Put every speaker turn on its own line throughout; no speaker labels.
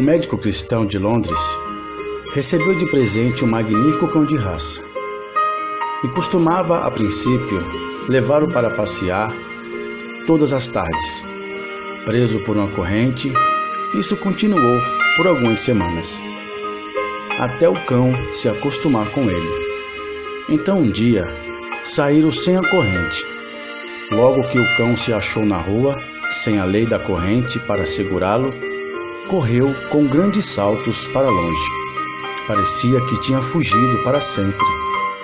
um médico cristão de Londres recebeu de presente um magnífico cão de raça e costumava, a princípio, levá-lo para passear todas as tardes. Preso por uma corrente, isso continuou por algumas semanas, até o cão se acostumar com ele. Então um dia saíram sem a corrente. Logo que o cão se achou na rua, sem a lei da corrente para segurá-lo, correu com grandes saltos para longe. Parecia que tinha fugido para sempre,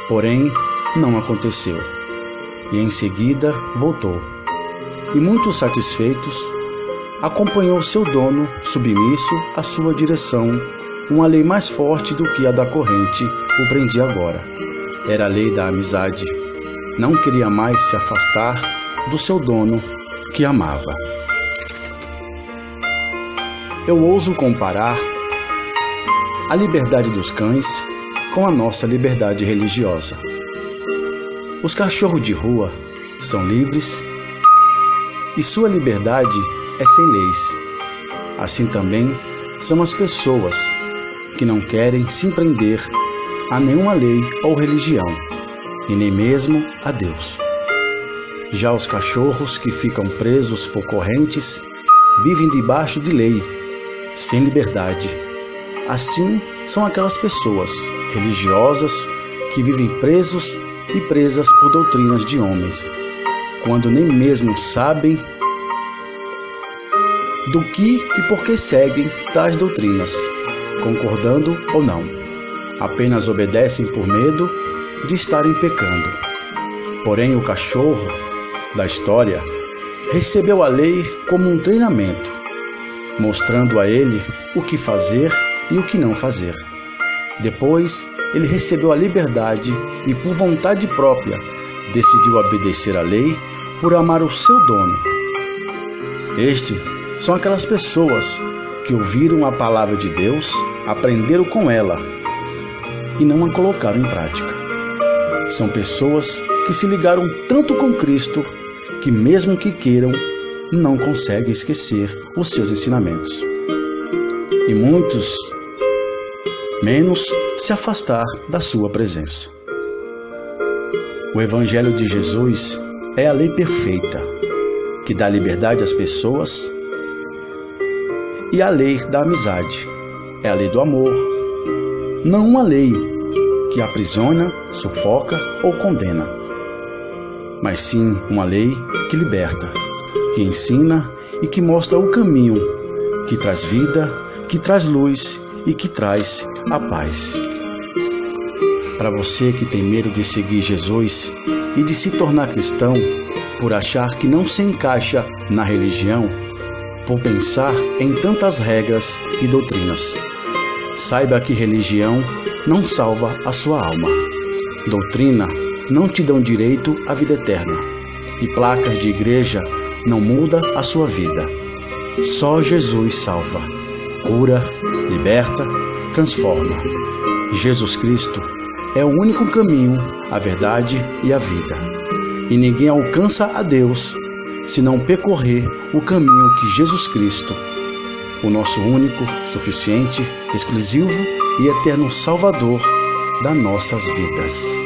porém não aconteceu. E em seguida voltou. E muito satisfeitos, acompanhou seu dono submisso à sua direção. Uma lei mais forte do que a da corrente o prendia agora. Era a lei da amizade. Não queria mais se afastar do seu dono que amava. Eu ouso comparar a liberdade dos cães com a nossa liberdade religiosa. Os cachorros de rua são livres e sua liberdade é sem leis. Assim também são as pessoas que não querem se prender a nenhuma lei ou religião, e nem mesmo a Deus. Já os cachorros que ficam presos por correntes vivem debaixo de lei, sem liberdade Assim são aquelas pessoas religiosas que vivem presos e presas por doutrinas de homens, quando nem mesmo sabem do que e por que seguem tais doutrinas, concordando ou não. Apenas obedecem por medo de estarem pecando. Porém, o cachorro da história recebeu a lei como um treinamento, mostrando a ele o que fazer e o que não fazer. Depois, ele recebeu a liberdade e, por vontade própria, decidiu obedecer à lei por amar o seu dono. Estes são aquelas pessoas que ouviram a palavra de Deus, aprenderam com ela e não a colocaram em prática. São pessoas que se ligaram tanto com Cristo que, mesmo que queiram, não conseguem esquecer os seus ensinamentos. E muitos menos se afastar da sua presença. O Evangelho de Jesus é a lei perfeita que dá liberdade às pessoas e a lei da amizade é a lei do amor, não uma lei que aprisiona, sufoca ou condena, mas sim uma lei que liberta, que ensina e que mostra o caminho, que traz vida, que traz luz e que traz a paz. Para você que tem medo de seguir Jesus e de se tornar cristão por achar que não se encaixa na religião, por pensar em tantas regras e doutrinas. Saiba que religião não salva a sua alma. Doutrina não te dão direito à vida eterna. E placas de igreja não muda a sua vida. Só Jesus salva, cura, liberta transforma. Jesus Cristo é o único caminho, a verdade e a vida. E ninguém alcança a Deus se não percorrer o caminho que Jesus Cristo, o nosso único, suficiente, exclusivo e eterno Salvador das nossas vidas.